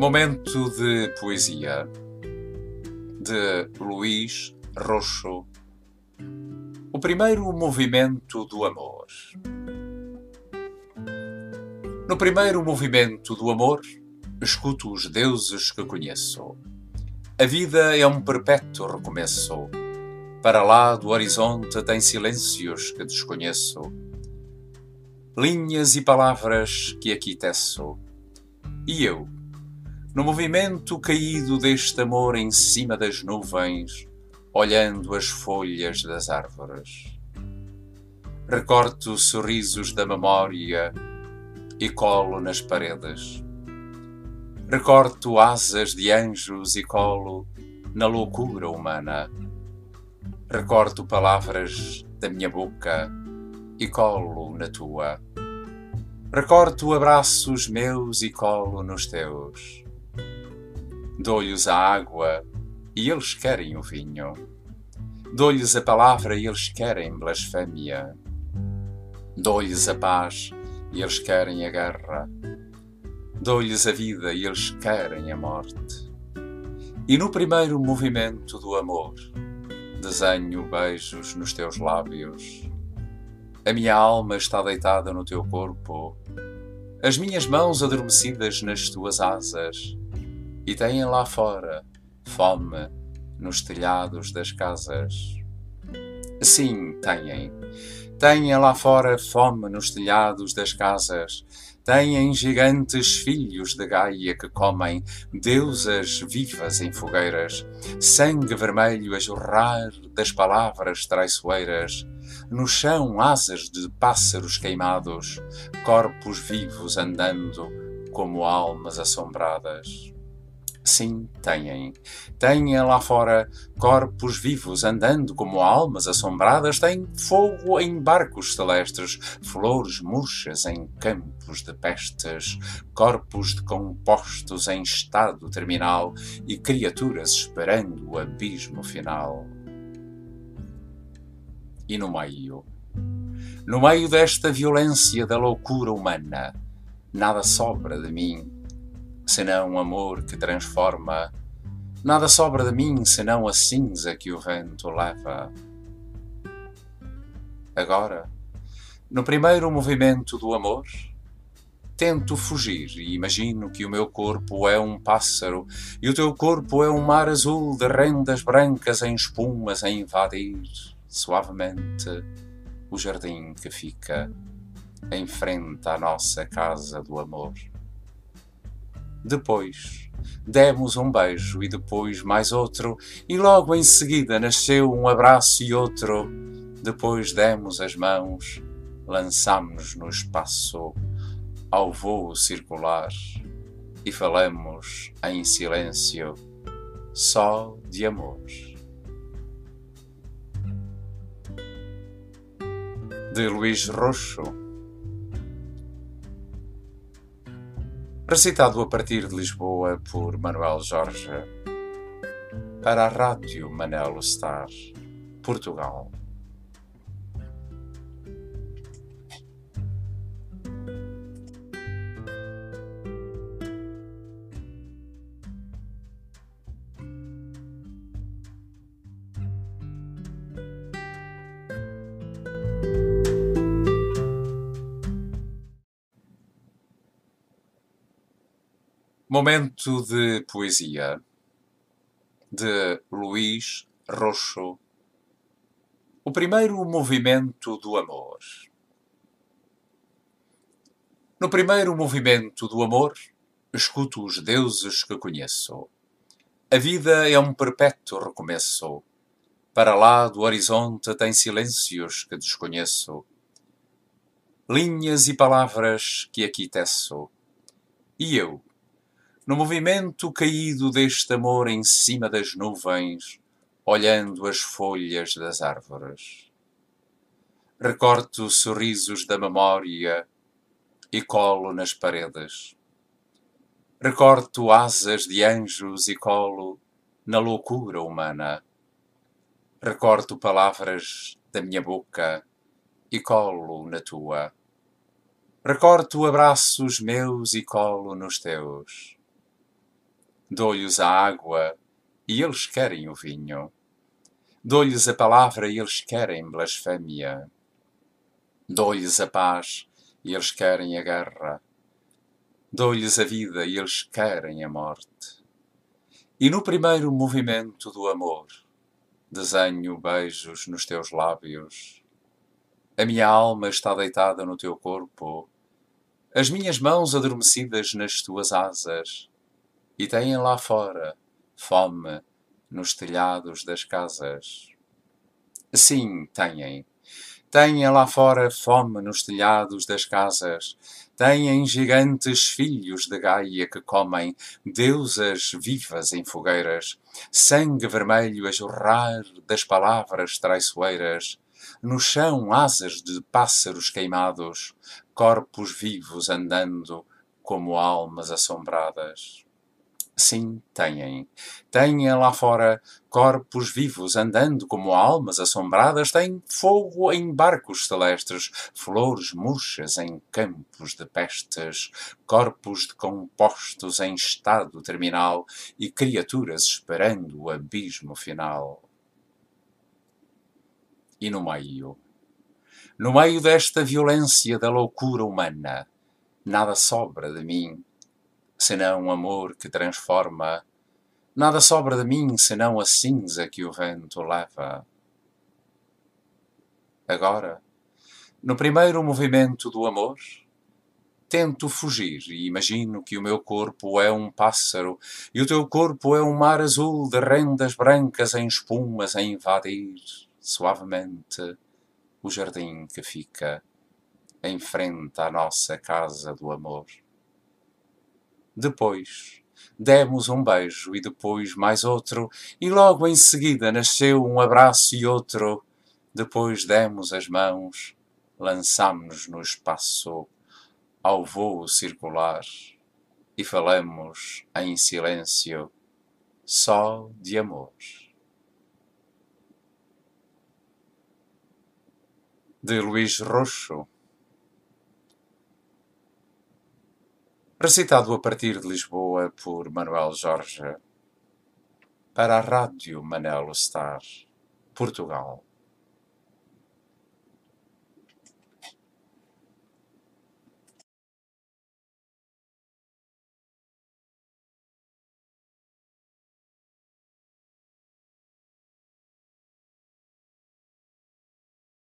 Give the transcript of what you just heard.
Momento de poesia de Luís Roxo. O primeiro movimento do amor. No primeiro movimento do amor, escuto os deuses que conheço. A vida é um perpétuo recomeço. Para lá do horizonte tem silêncios que desconheço. Linhas e palavras que aqui teço. E eu, no movimento caído deste amor em cima das nuvens, olhando as folhas das árvores. Recorto sorrisos da memória e colo nas paredes. Recorto asas de anjos e colo na loucura humana. Recorto palavras da minha boca e colo na tua. Recorto abraços meus e colo nos teus Dou-lhes a água e eles querem o vinho. Dou-lhes a palavra e eles querem blasfémia. Dou-lhes a paz e eles querem a guerra. Dou-lhes a vida e eles querem a morte. E no primeiro movimento do amor, desenho beijos nos teus lábios. A minha alma está deitada no teu corpo, as minhas mãos adormecidas nas tuas asas e têm lá fora fome nos telhados das casas. Sim, têm. Têm lá fora fome nos telhados das casas. Têm gigantes filhos de Gaia que comem deusas vivas em fogueiras, sangue vermelho a jorrar das palavras traiçoeiras. No chão, asas de pássaros queimados, corpos vivos andando como almas assombradas. Sim, têm. Têm lá fora corpos vivos andando como almas assombradas, têm fogo em barcos celestes, flores murchas em campos de pestes, corpos decompostos em estado terminal e criaturas esperando o abismo final. E no meio, no meio desta violência da loucura humana, nada sobra de mim senão um amor que transforma. Nada sobra de mim senão a cinza que o vento leva. Agora, no primeiro movimento do amor, tento fugir e imagino que o meu corpo é um pássaro e o teu corpo é um mar azul de rendas brancas em espumas a invadir suavemente o jardim que fica em frente à nossa casa do amor. Depois demos um beijo e depois mais outro, e logo em seguida nasceu um abraço e outro. Depois demos as mãos, lançámos-nos no espaço ao voo circular e falamos em silêncio só de amor. De Luís Roxo recitado a partir de Lisboa por Manuel Jorge, para a Rádio Manelo Star, Portugal. Momento de poesia de Luís Roxo. O primeiro movimento do amor. No primeiro movimento do amor, escuto os deuses que conheço. A vida é um perpétuo recomeço. Para lá do horizonte tem silêncios que desconheço. Linhas e palavras que aqui teço. E eu, no movimento caído deste amor em cima das nuvens, olhando as folhas das árvores. Recorto sorrisos da memória e colo nas paredes. Recorto asas de anjos e colo na loucura humana. Recorto palavras da minha boca e colo na tua. Recorto abraços meus e colo nos teus Dou-lhes a água e eles querem o vinho. Dou-lhes a palavra e eles querem blasfémia. Dou-lhes a paz e eles querem a guerra. Dou-lhes a vida e eles querem a morte. E no primeiro movimento do amor, desenho beijos nos teus lábios. A minha alma está deitada no teu corpo, as minhas mãos adormecidas nas tuas asas, e têm lá fora fome nos telhados das casas. Sim, têm. Têm lá fora fome nos telhados das casas. Têm gigantes filhos de Gaia que comem deusas vivas em fogueiras, sangue vermelho a jorrar das palavras traiçoeiras. No chão, asas de pássaros queimados, corpos vivos andando como almas assombradas. Sim, têm. Têm lá fora corpos vivos andando como almas assombradas, têm fogo em barcos celestes, flores murchas em campos de pestes, corpos decompostos em estado terminal e criaturas esperando o abismo final. E no meio, no meio desta violência da loucura humana, nada sobra de mim senão um amor que transforma. Nada sobra de mim senão a cinza que o vento leva. Agora, no primeiro movimento do amor, tento fugir e imagino que o meu corpo é um pássaro e o teu corpo é um mar azul de rendas brancas em espumas a invadir suavemente o jardim que fica em frente à nossa casa do amor. Depois, demos um beijo e depois mais outro, e logo em seguida nasceu um abraço e outro. Depois demos as mãos, lançámos-nos no espaço ao voo circular e falamos em silêncio só de amor. De Luís Roxo recitado a partir de Lisboa por Manuel Jorge, para a Rádio Manelo Star, Portugal.